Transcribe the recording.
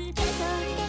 时间早。